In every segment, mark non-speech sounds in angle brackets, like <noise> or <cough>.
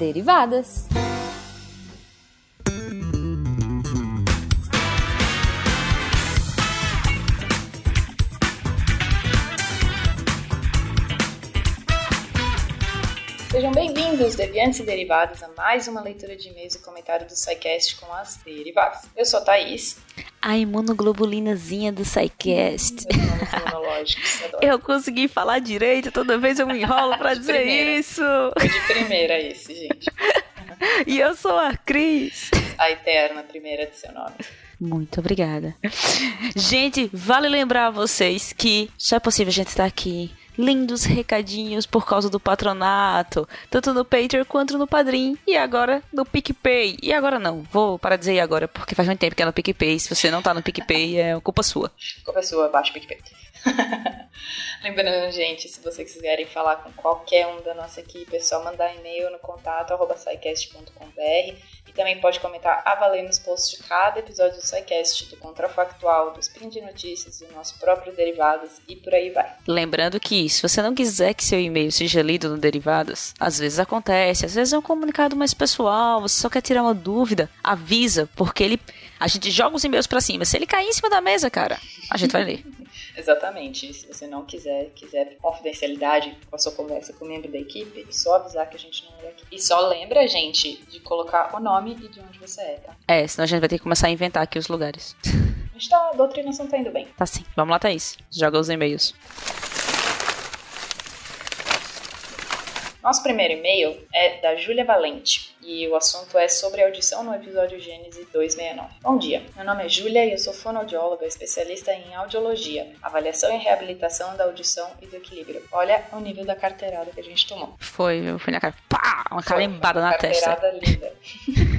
Derivadas. Sejam bem-vindos, deviantes e derivados, a mais uma leitura de e-mails e comentário do SciCast com as derivadas. Eu sou a Thaís. A imunoglobulinazinha do SciCast. Eu consegui falar direito, toda vez eu me enrolo pra <laughs> dizer primeira. isso. Foi de primeira esse, gente. <laughs> E eu sou a Cris. A eterna primeira de seu nome. Muito obrigada. Gente, vale lembrar a vocês que só é possível a gente estar aqui. Lindos recadinhos por causa do patronato, tanto no Patreon quanto no Padrim e agora no PicPay. E agora não, vou parar de dizer agora, porque faz muito tempo que é no PicPay. Se você não tá no PicPay, é culpa sua. Culpa sua, baixa o PicPay. <laughs> Lembrando, gente, se vocês quiserem falar com qualquer um da nossa equipe, é só mandar e-mail no contato arroba scicast.com.br e também pode comentar a valer nos posts de cada episódio do SciCast, do Contrafactual, do Spin de Notícias, do nosso próprio Derivados e por aí vai. Lembrando que, se você não quiser que seu e-mail seja lido no Derivados, às vezes acontece, às vezes é um comunicado mais pessoal, você só quer tirar uma dúvida, avisa, porque ele. A gente joga os e-mails pra cima. Se ele cair em cima da mesa, cara, a gente vai ler. Exatamente. Se você não quiser, quiser confidencialidade com a sua conversa com o membro da equipe, é só avisar que a gente não lê aqui. E só lembra, gente, de colocar o nome e de onde você é, tá? É, senão a gente vai ter que começar a inventar aqui os lugares. A gente tá, a doutrinação tá indo bem. Tá sim. Vamos lá, Thaís. Joga os e-mails. Nosso primeiro e-mail é da Júlia Valente e o assunto é sobre audição no episódio Gênesis 269. Bom dia, meu nome é Júlia e eu sou fonoaudióloga, especialista em audiologia, avaliação e reabilitação da audição e do equilíbrio. Olha o nível da carteirada que a gente tomou. Foi, foi na cara. Pá! Uma carimbada Foi, na uma testa. carteirada linda. <laughs>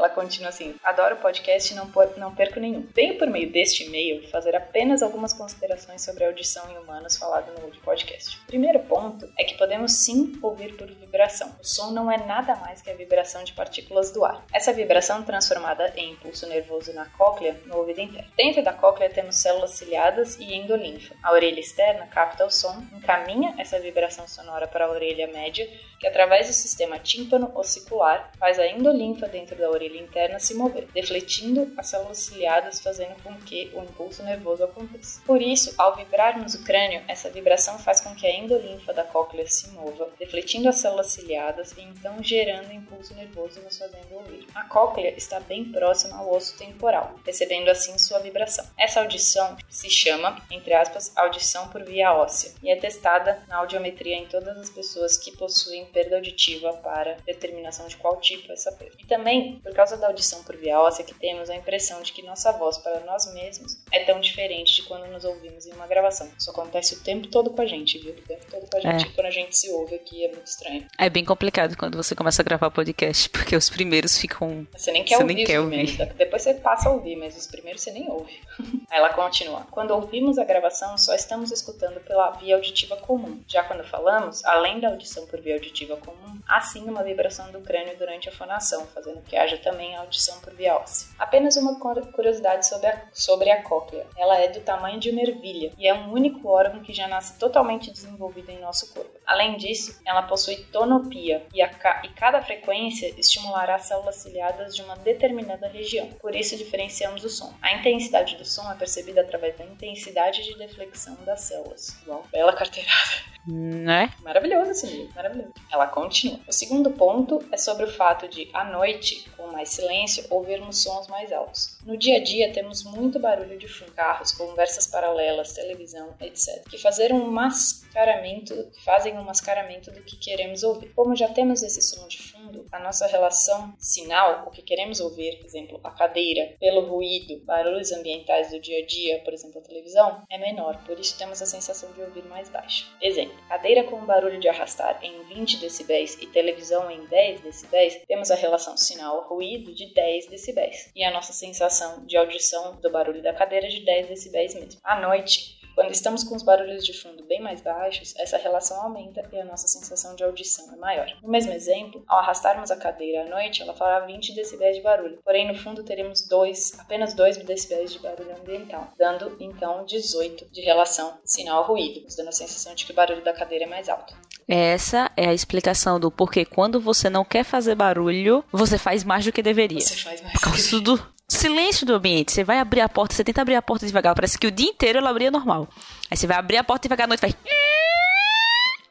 Ela continua assim: adoro o podcast e não, não perco nenhum. Venho por meio deste e-mail fazer apenas algumas considerações sobre a audição em humanos falado no podcast. O primeiro ponto é que podemos sim ouvir por vibração. O som não é nada mais que a vibração de partículas do ar. Essa vibração transformada em impulso nervoso na cóclea no ouvido interno. Dentro da cóclea temos células ciliadas e endolinfa. A orelha externa capta o som, encaminha essa vibração sonora para a orelha média, que através do sistema tímpano-ossicular faz a endolinfa dentro da orelha interna se mover, defletindo as células ciliadas, fazendo com que o impulso nervoso aconteça. Por isso, ao vibrarmos o crânio, essa vibração faz com que a endolinfa da cóclea se mova, defletindo as células ciliadas e então gerando impulso nervoso nos fazendo ouvir. A cóclea está bem próxima ao osso temporal, recebendo assim sua vibração. Essa audição se chama, entre aspas, audição por via óssea e é testada na audiometria em todas as pessoas que possuem perda auditiva para determinação de qual tipo é essa perda. E também, por causa da audição por via óssea, que temos a impressão de que nossa voz para nós mesmos é tão diferente de quando nos ouvimos em uma gravação. Isso acontece o tempo todo com a gente, viu? O tempo todo com a gente. É. Quando a gente se ouve aqui é muito estranho. É bem complicado quando você começa a gravar podcast, porque os primeiros ficam. Você nem quer Você ouvir nem quer primeiros, depois você passa a ouvir, mas os primeiros você nem ouve. <laughs> Aí ela continua. Quando ouvimos a gravação, só estamos escutando pela via auditiva comum. Já quando falamos, além da audição por via auditiva comum, há sim uma vibração do crânio durante a fonação, fazendo que haja também a audição por via óssea. Apenas uma cur- curiosidade sobre a, sobre a cóclea. Ela é do tamanho de uma ervilha e é um único órgão que já nasce totalmente desenvolvido em nosso corpo. Além disso, ela possui tonopia e, a ca- e cada frequência estimulará as células ciliadas de uma determinada região. Por isso diferenciamos o som. A intensidade do som é percebida através da intensidade de deflexão das células. Uau, bela carteirada. Né? Maravilhoso esse livro, maravilhoso. Ela continua. O segundo ponto é sobre o fato de, à noite, com mais silêncio, ouvirmos sons mais altos. No dia a dia, temos muito barulho de fundo, carros, conversas paralelas, televisão, etc., que fazer um mascaramento, que fazem um mascaramento do que queremos ouvir. Como já temos esse som de fundo, a nossa relação sinal, o que queremos ouvir, por exemplo, a cadeira, pelo ruído, barulhos ambientais do dia a dia, por exemplo, a televisão, é menor, por isso temos a sensação de ouvir mais baixo. Exemplo, cadeira com barulho de arrastar em 20 decibéis e televisão em 10 decibéis, temos a relação sinal-ruído de 10 decibéis e a nossa sensação de audição do barulho da cadeira de 10 decibéis mesmo. À noite, Quando estamos com os barulhos de fundo bem mais baixos, essa relação aumenta e a nossa sensação de audição é maior. No mesmo exemplo, ao arrastarmos a cadeira à noite, ela fará 20 decibéis de barulho, porém no fundo teremos dois, apenas 2 decibéis de barulho ambiental, dando então 18 de relação sinal-ruído, nos dando a sensação de que o barulho da cadeira é mais alto. Essa é a explicação do porquê quando você não quer fazer barulho, você faz mais do que deveria. Você faz mais Por causa do silêncio do ambiente. Você vai abrir a porta, você tenta abrir a porta devagar, parece que o dia inteiro ela abria normal. Aí você vai abrir a porta devagar à noite, vai.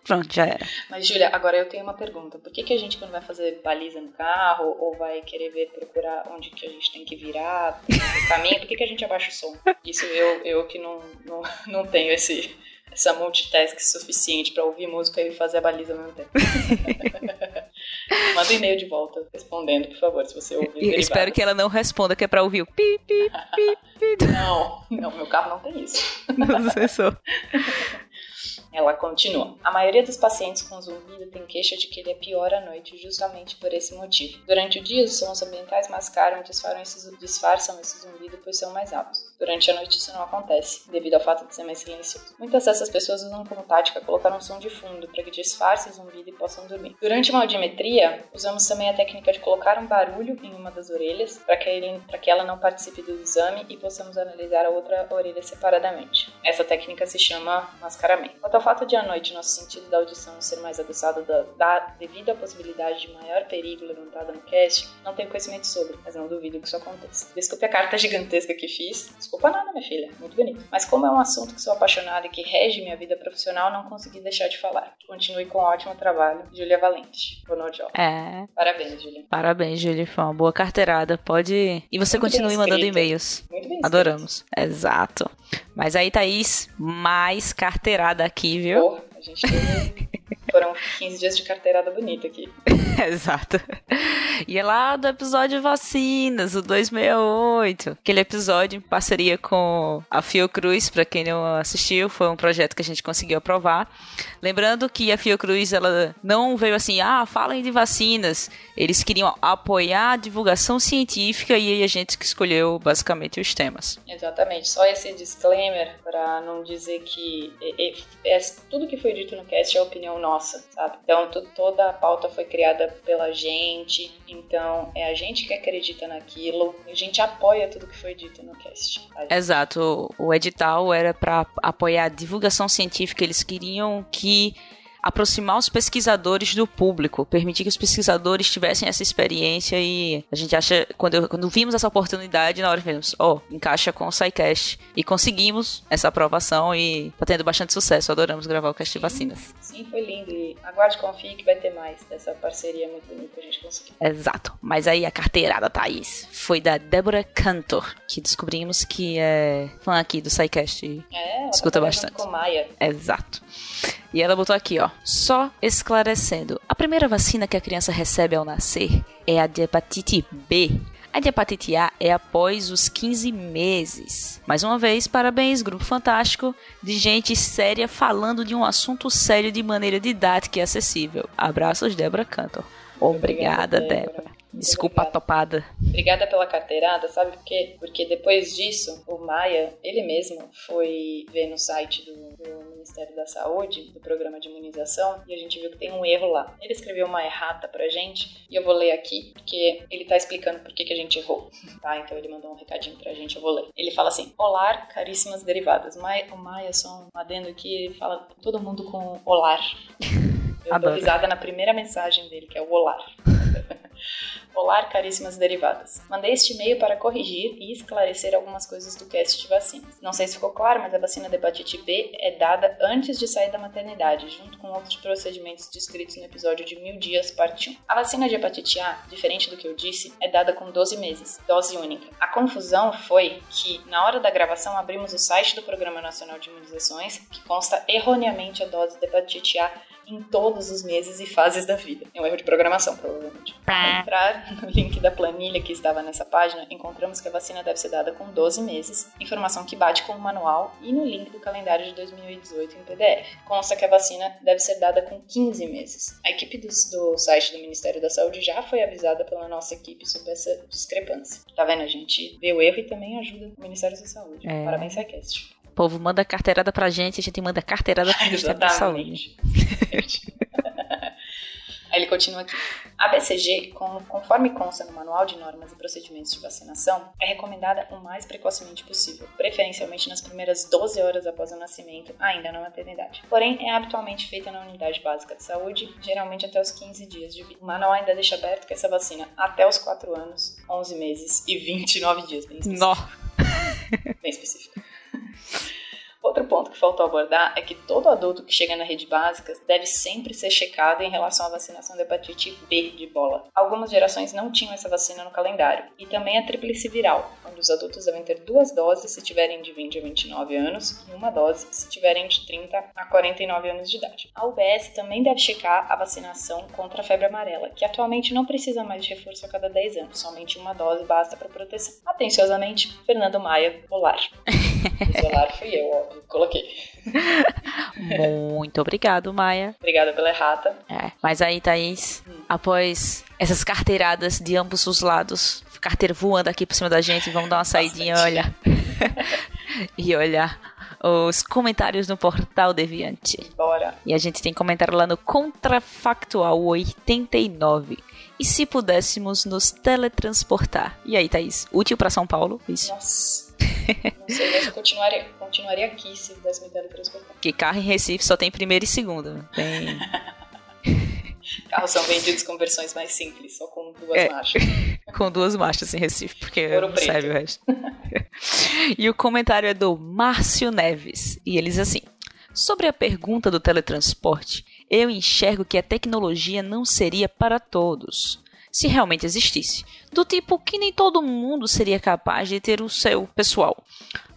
Pronto, já era. Mas, Júlia, agora eu tenho uma pergunta. Por que, que a gente, quando vai fazer baliza no carro, ou vai querer ver, procurar onde que a gente tem que virar, o caminho, por que, que a gente abaixa o som? Isso eu, eu que não, não, não tenho esse, essa multitask suficiente para ouvir música e fazer a baliza ao mesmo tempo. <laughs> <laughs> Manda um e-mail de volta respondendo, por favor, se você ouvir. Espero que ela não responda, que é pra ouvir o pi, pi, pi, pi. <laughs> Não, não, meu carro não tem isso. No sensor. <laughs> Ela continua. A maioria dos pacientes com zumbido tem queixa de que ele é pior à noite, justamente por esse motivo. Durante o dia, os sons ambientais mascaram e disfarçam esse, disfarçam esse zumbido, pois são mais altos. Durante a noite, isso não acontece, devido ao fato de ser mais silencioso. Muitas dessas pessoas usam como tática colocar um som de fundo para que disfarce o zumbido e possam dormir. Durante uma audiometria, usamos também a técnica de colocar um barulho em uma das orelhas para que, ele, que ela não participe do exame e possamos analisar a outra orelha separadamente. Essa técnica se chama mascaramento. Ao fato de à noite nosso sentido da audição ser mais aguçado da, da, devido à possibilidade de maior perigo levantada no cast, não tenho conhecimento sobre, mas não duvido que isso aconteça. Desculpe a carta gigantesca que fiz. Desculpa nada, minha filha. Muito bonito. Mas como é um assunto que sou apaixonada e que rege minha vida profissional, não consegui deixar de falar. Continue com um ótimo trabalho. Júlia Valente. Boa job. É. Parabéns, Júlia. Parabéns, Júlia. Foi uma boa carteirada. Pode. E você Muito continue mandando e-mails. Muito bem. Adoramos. Exato. Mas aí, Thaís, mais carteirada aqui, viu? Porra, a gente teve... Foram 15 dias de carteirada bonita aqui. <laughs> <laughs> Exato. E é lá do episódio Vacinas, o 268. Aquele episódio em parceria com a Fiocruz, para quem não assistiu, foi um projeto que a gente conseguiu aprovar. Lembrando que a Fiocruz, ela não veio assim, ah, falem de vacinas. Eles queriam apoiar a divulgação científica e aí a gente que escolheu basicamente os temas. Exatamente. Só esse disclaimer para não dizer que é, é- é- tudo que foi dito no cast é opinião nossa, sabe? Então toda a pauta foi criada pela gente, então é a gente que acredita naquilo, a gente apoia tudo que foi dito no cast. Exato. O edital era para apoiar a divulgação científica. Eles queriam que aproximar os pesquisadores do público, permitir que os pesquisadores tivessem essa experiência e a gente acha, quando, eu- quando vimos essa oportunidade, na hora vimos, ó, encaixa com o SciCast e conseguimos essa aprovação e tá tendo bastante sucesso, adoramos gravar o cast de vacinas. Sim, foi lindo e aguarde e confie que vai ter mais dessa parceria muito bonita que a gente conseguiu. Exato. Mas aí a carteirada, Thaís, foi da Débora Cantor, que descobrimos que é fã aqui do SciCast. É, ela Escuta tá bastante. Com Maia. Exato. E ela botou aqui, ó. Só esclarecendo. A primeira vacina que a criança recebe ao nascer é a de hepatite B. A de hepatite A é após os 15 meses. Mais uma vez, parabéns, grupo fantástico de gente séria falando de um assunto sério de maneira didática e acessível. Abraços, Débora Cantor. Obrigada, Obrigada, Débora. Débora. Desculpa a obrigada. topada. Obrigada pela carteirada, sabe por quê? Porque depois disso, o Maia, ele mesmo, foi ver no site do, do Ministério da Saúde, do programa de imunização, e a gente viu que tem um erro lá. Ele escreveu uma errata pra gente, e eu vou ler aqui, porque ele tá explicando por que, que a gente errou, <laughs> tá? Então ele mandou um recadinho pra gente, eu vou ler. Ele fala assim, Olá, caríssimas derivadas. Maia, o Maia, só um adendo aqui, ele fala todo mundo com olar. <laughs> Eu dou Adoro. risada na primeira mensagem dele, que é o olar. <laughs> Olá, caríssimas derivadas. Mandei este e-mail para corrigir e esclarecer algumas coisas do cast de vacinas. Não sei se ficou claro, mas a vacina da hepatite B é dada antes de sair da maternidade, junto com outros procedimentos descritos no episódio de Mil Dias, parte 1. A vacina de hepatite A, diferente do que eu disse, é dada com 12 meses, dose única. A confusão foi que, na hora da gravação, abrimos o site do Programa Nacional de Imunizações, que consta erroneamente a dose da hepatite A em todos os meses e fases da vida. É um erro de programação, provavelmente. Ao entrar no link da planilha que estava nessa página, encontramos que a vacina deve ser dada com 12 meses, informação que bate com o manual e no link do calendário de 2018 em PDF. Consta que a vacina deve ser dada com 15 meses. A equipe do, do site do Ministério da Saúde já foi avisada pela nossa equipe sobre essa discrepância. Tá vendo? A gente vê o erro e também ajuda o Ministério da Saúde. É. Parabéns, SciCast. Povo manda carteirada pra gente, a gente manda carteirada pro <laughs> Ministério da Saúde. <laughs> Aí ele continua aqui. A BCG, conforme consta no Manual de Normas e Procedimentos de Vacinação, é recomendada o mais precocemente possível, preferencialmente nas primeiras 12 horas após o nascimento, ainda na maternidade. Porém, é habitualmente feita na unidade básica de saúde, geralmente até os 15 dias de vida. O manual ainda deixa aberto que essa vacina até os 4 anos, 11 meses e 29 dias, bem específico. Nó! bem específico. <laughs> Outro ponto que faltou abordar é que todo adulto que chega na rede básica deve sempre ser checado em relação à vacinação da hepatite B de bola. Algumas gerações não tinham essa vacina no calendário. E também a tríplice viral, onde os adultos devem ter duas doses se tiverem de 20 a 29 anos e uma dose se tiverem de 30 a 49 anos de idade. A UBS também deve checar a vacinação contra a febre amarela, que atualmente não precisa mais de reforço a cada 10 anos, somente uma dose basta para proteção. Atenciosamente, Fernando Maia, Polar. <laughs> Polar fui eu, ó coloquei. Muito obrigado, Maia. Obrigada pela errata. É, mas aí, Thaís, hum. após essas carteiradas de ambos os lados, carteira voando aqui por cima da gente, vamos dar uma saidinha, olha. <laughs> e olhar os comentários no portal Deviante. Bora. E a gente tem comentário lá no Contrafactual 89. E se pudéssemos nos teletransportar? E aí, Thaís? Útil para São Paulo? Isso. Nossa. Não sei, mas eu continuaria, continuaria aqui se pudesse me teletransportar. Que carro em Recife só tem primeiro e segundo. Tem. <laughs> Carros são vendidos com versões mais simples, só com duas é, marchas. <laughs> com duas marchas em Recife, porque não serve o resto. <laughs> e o comentário é do Márcio Neves. E ele diz assim: Sobre a pergunta do teletransporte, eu enxergo que a tecnologia não seria para todos, se realmente existisse, do tipo que nem todo mundo seria capaz de ter o seu pessoal.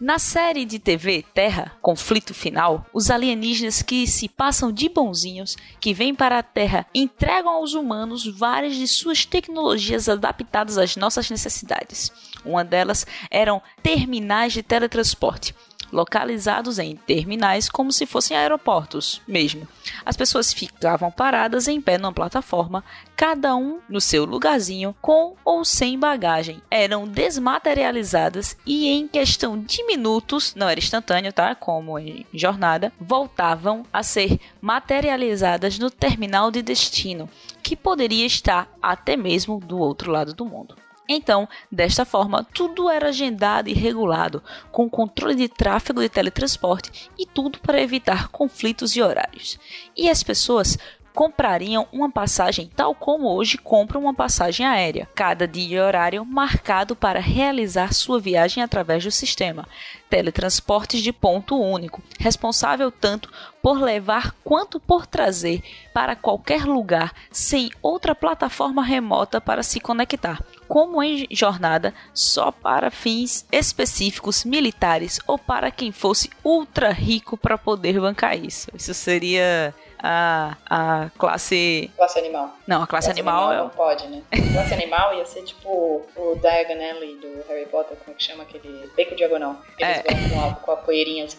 Na série de TV Terra, Conflito Final, os alienígenas que se passam de bonzinhos, que vêm para a Terra, entregam aos humanos várias de suas tecnologias adaptadas às nossas necessidades. Uma delas eram terminais de teletransporte, localizados em terminais como se fossem aeroportos mesmo. As pessoas ficavam paradas em pé numa plataforma, cada um no seu lugarzinho, com ou sem bagagem. Eram desmaterializadas e em questão de minutos, não era instantâneo, tá? Como em jornada, voltavam a ser materializadas no terminal de destino, que poderia estar até mesmo do outro lado do mundo. Então, desta forma, tudo era agendado e regulado, com controle de tráfego de teletransporte e tudo para evitar conflitos de horários. E as pessoas comprariam uma passagem tal como hoje compram uma passagem aérea, cada dia e horário marcado para realizar sua viagem através do sistema. Teletransportes de ponto único, responsável tanto por levar quanto por trazer para qualquer lugar sem outra plataforma remota para se conectar, como em jornada só para fins específicos militares ou para quem fosse ultra rico para poder bancar isso. Isso seria a, a classe. Classe animal. Não, a classe, classe animal, animal. Não pode, né? classe animal ia ser tipo o Diagon Alley do Harry Potter, como é que chama aquele? Beco diagonal. Eles é. vão com a, com a poeirinha assim.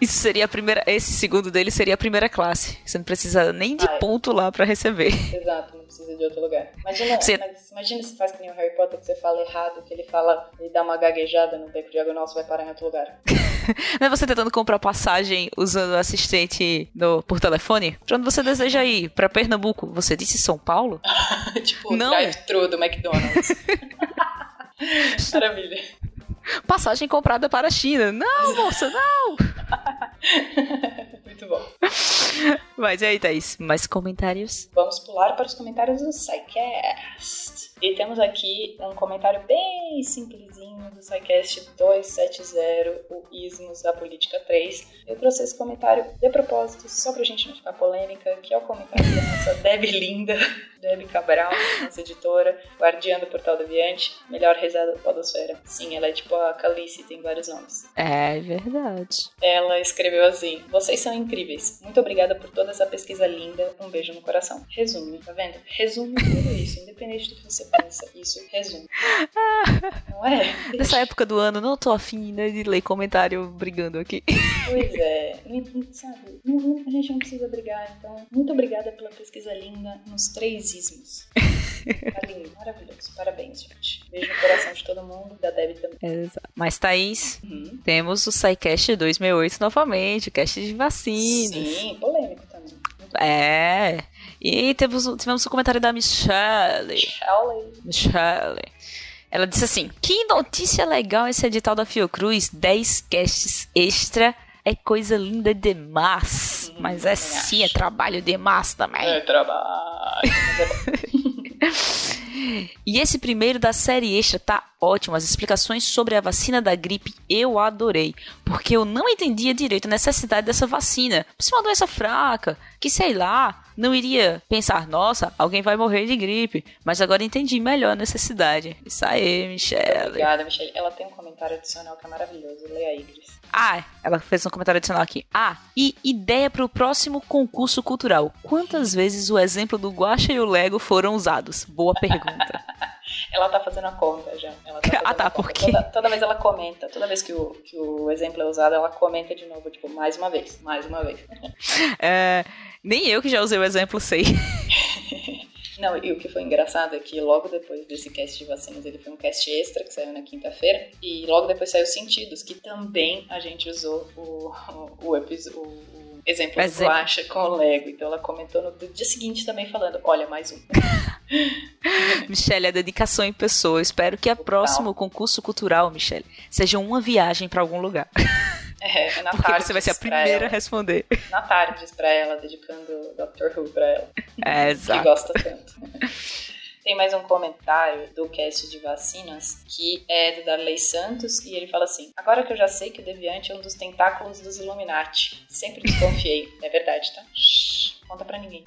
Isso seria primeira. Esse segundo dele seria a primeira classe. Você não precisa nem de ah, é. ponto lá para receber. Exato, não precisa de outro lugar. Imagina, você... imagina se faz que nem o Harry Potter que você fala errado, que ele fala, ele dá uma gaguejada no beco diagonal, você vai parar em outro lugar. <laughs> não é você tentando comprar passagem usando o assistente no, por telefone? Pra onde você deseja ir? Pra Pernambuco? Você disse São Paulo? <laughs> tipo, não. drive-thru do McDonald's. <laughs> Maravilha. Passagem comprada para a China. Não, moça, não! Muito bom. <laughs> Mas e aí, Thaís? Mais comentários? Vamos pular para os comentários do SciCast. E temos aqui um comentário bem simplesinho do SciCast 270, o Ismos da Política 3. Eu trouxe esse comentário de propósito, só pra gente não ficar polêmica, que é o comentário da nossa <laughs> Deb Linda, Deb Cabral, nossa editora, guardiã do Portal Deviante, melhor rezada da podosfera. Sim, ela é tipo a Calice, tem vários nomes. É verdade. Ela escreveu assim, vocês são incríveis. Muito obrigada por toda essa pesquisa linda. Um beijo no coração. Resume, tá vendo? Resume tudo isso, independente do que você pensa. Isso resume. Não é? Nessa época do ano, não tô afim né, de ler comentário brigando aqui. Pois é. Sabe, a gente não precisa brigar, então. Muito obrigada pela pesquisa linda nos três ismos. <laughs> Tá lindo, maravilhoso. Parabéns, gente. Beijo no coração de todo mundo, da Debbie também. Exato. Mas, Thaís, uhum. temos o SciCast 268 novamente, o cast de vacinas. Sim, polêmico também. É. E temos, tivemos o um comentário da Michelle. Michelle. Michelle. Ela disse assim: Que notícia legal esse edital da Fiocruz, 10 casts extra. É coisa linda demais. Hum, mas é sim, é trabalho demais também. É trabalho. <laughs> e esse primeiro da série extra tá ótimo. As explicações sobre a vacina da gripe eu adorei. Porque eu não entendia direito a necessidade dessa vacina. Por ser uma doença fraca, que sei lá, não iria pensar, nossa, alguém vai morrer de gripe. Mas agora entendi melhor a necessidade. Isso aí, Michelle. Obrigada, Michelle. Ela tem um comentário adicional que é maravilhoso. Leia aí, Gris. Ah, ela fez um comentário adicional aqui. Ah, e ideia para o próximo concurso cultural. Quantas vezes o exemplo do Guacha e o Lego foram usados? Boa pergunta. <laughs> ela tá fazendo a conta já. Tá ah, tá, porque... Toda, toda, vez ela comenta, toda vez que o, que o exemplo é usado, ela comenta de novo, tipo, mais uma vez, mais uma vez. <laughs> é, nem eu que já usei o exemplo sei. <laughs> Não, e o que foi engraçado é que logo depois desse cast de vacinas, ele foi um cast extra que saiu na quinta-feira, e logo depois saiu Sentidos, que também a gente usou o, o, o, o exemplo do Acha com o Lego. Então ela comentou no dia seguinte também falando: olha, mais um. <laughs> Michelle, a dedicação em pessoa. Espero que a próximo concurso cultural, Michelle, seja uma viagem para algum lugar. <laughs> <laughs> É, na Porque você vai ser a primeira a responder. Na tarde pra ela, dedicando Doctor Who pra ela. <laughs> É, exato. Que gosta tanto. <laughs> Tem mais um comentário do cast de vacinas que é do Darley Santos e ele fala assim: Agora que eu já sei que o Deviante é um dos tentáculos dos Illuminati, sempre desconfiei. é verdade, tá? Shhh conta para ninguém.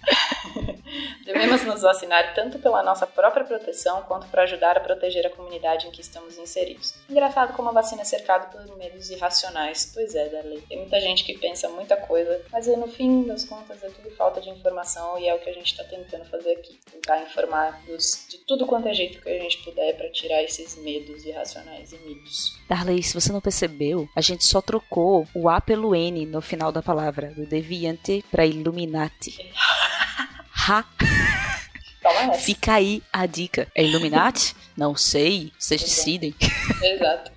Devemos nos vacinar tanto pela nossa própria proteção quanto para ajudar a proteger a comunidade em que estamos inseridos. Engraçado como a vacina é cercada por medos irracionais. Pois é, Darley. Tem muita gente que pensa muita coisa, mas no fim das contas é tudo falta de informação e é o que a gente está tentando fazer aqui. Tentar informar dos, de tudo quanto é jeito que a gente puder para tirar esses medos irracionais e mitos. Darley, se você não percebeu, a gente só trocou o A pelo N no final da palavra, do deviante para Illuminati. <laughs> Ha! Fica aí a dica. É Illuminati? Não sei. Vocês decidem. Exato.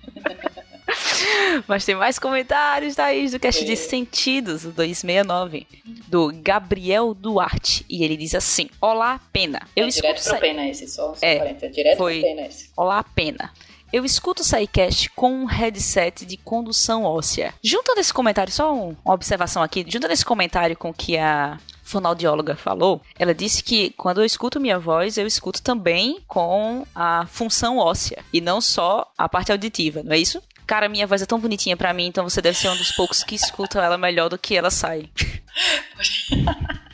<laughs> Mas tem mais comentários, Thaís, do cast é. de Sentidos, 269, do Gabriel Duarte. E ele diz assim: Olá, Pena. Eu é escuto. Direto pro Pena esse, só, só é, é direto foi... pro Pena esse. Olá, Pena. Eu escuto o SciCast com um headset de condução óssea. Juntando esse comentário, só uma observação aqui, juntando esse comentário com que a fonoaudióloga falou, ela disse que quando eu escuto minha voz, eu escuto também com a função óssea e não só a parte auditiva, não é isso? Cara, minha voz é tão bonitinha para mim, então você deve ser um dos poucos que escutam ela melhor do que ela sai. <laughs>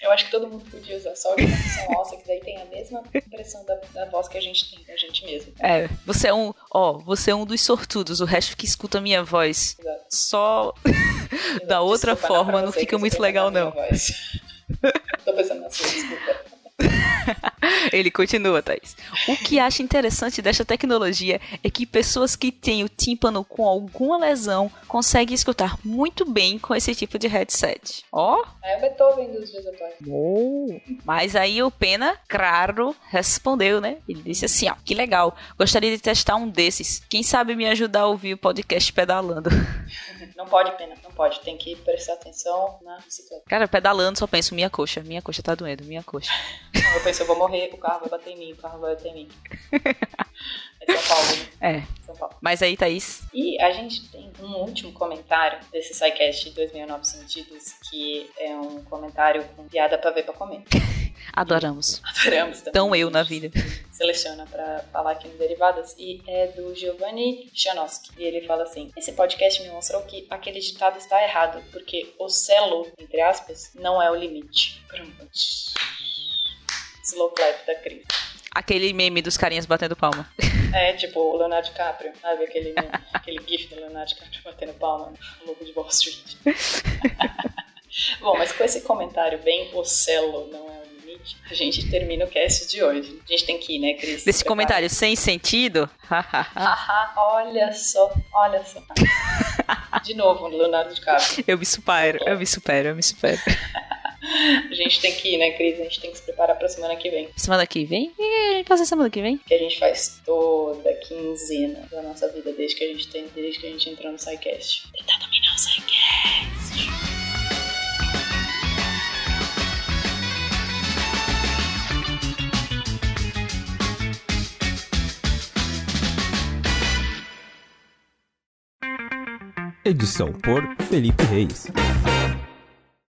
Eu acho que todo mundo podia usar só a função óssea, que daí tem a mesma impressão da, da voz que a gente tem, da gente mesmo. É, você é um, ó, você é um dos sortudos, o resto que escuta a minha voz Exato. só <laughs> da outra forma não fica muito legal, não. <laughs> Tô pensando na sua, desculpa. <laughs> Ele continua, Thaís. O que acho interessante desta tecnologia é que pessoas que têm o tímpano com alguma lesão conseguem escutar muito bem com esse tipo de headset. Ó. Oh. É Beethoven dos dias atuais. Oh. Mas aí o Pena, claro, respondeu, né? Ele disse assim, ó, que legal. Gostaria de testar um desses. Quem sabe me ajudar a ouvir o podcast pedalando. <laughs> Não pode, Pena, não pode. Tem que prestar atenção na bicicleta. Cara, pedalando só penso, minha coxa, minha coxa tá doendo, minha coxa. <laughs> Eu penso, eu vou morrer, o carro vai bater em mim, o carro vai bater em mim. <laughs> É São Paulo, né? É. São Paulo. Mas aí, Thaís? E a gente tem um último comentário desse SciCast 2009 Sentidos, que é um comentário com piada pra ver pra comer. <laughs> Adoramos. Adoramos também. Tão eu na vida. Seleciona para falar aqui no Derivadas e é do Giovanni Janowski. E ele fala assim: Esse podcast me mostrou que aquele ditado está errado, porque o celo, entre aspas, não é o limite. Pronto. Slow clap da Cris. Aquele meme dos carinhas batendo palma. <laughs> É, tipo o Leonardo DiCaprio, sabe? Aquele, <laughs> aquele gif do Leonardo DiCaprio batendo palma no logo de Wall Street. <laughs> Bom, mas com esse comentário bem ocelo, não é o limite, a gente termina o cast de hoje. A gente tem que ir, né, Cris? Desse comentário sem sentido? Haha, olha só, olha só. De novo, Leonardo DiCaprio. Eu me supero, eu me supero, eu me supero. A gente tem que ir, né, Cris? A gente tem que se preparar pra semana que vem. Semana que vem? E a gente passa semana que vem? Que a gente faz toda quinzena da nossa vida desde que a gente tem, desde que a gente entrou no SciCast. Tentar dominar o SciCast. Edição por Felipe Reis.